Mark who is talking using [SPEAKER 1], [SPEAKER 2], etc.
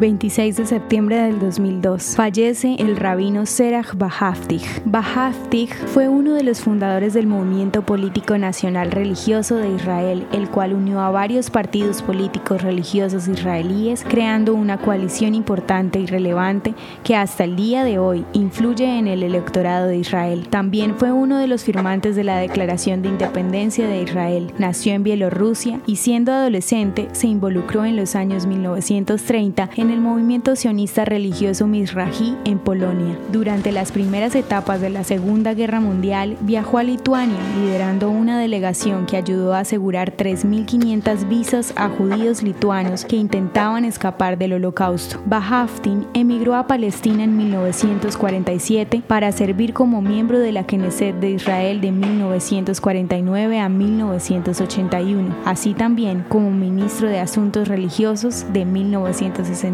[SPEAKER 1] 26 de septiembre del 2002, fallece el rabino Serach Bahaftig. Bahaftig fue uno de los fundadores del movimiento político nacional religioso de Israel, el cual unió a varios partidos políticos religiosos israelíes, creando una coalición importante y relevante que hasta el día de hoy influye en el electorado de Israel. También fue uno de los firmantes de la Declaración de Independencia de Israel. Nació en Bielorrusia y siendo adolescente se involucró en los años 1930 en el movimiento sionista religioso Mizrahi en Polonia. Durante las primeras etapas de la Segunda Guerra Mundial viajó a Lituania liderando una delegación que ayudó a asegurar 3.500 visas a judíos lituanos que intentaban escapar del holocausto. Bahaftin emigró a Palestina en 1947 para servir como miembro de la Knesset de Israel de 1949 a 1981, así también como ministro de Asuntos Religiosos de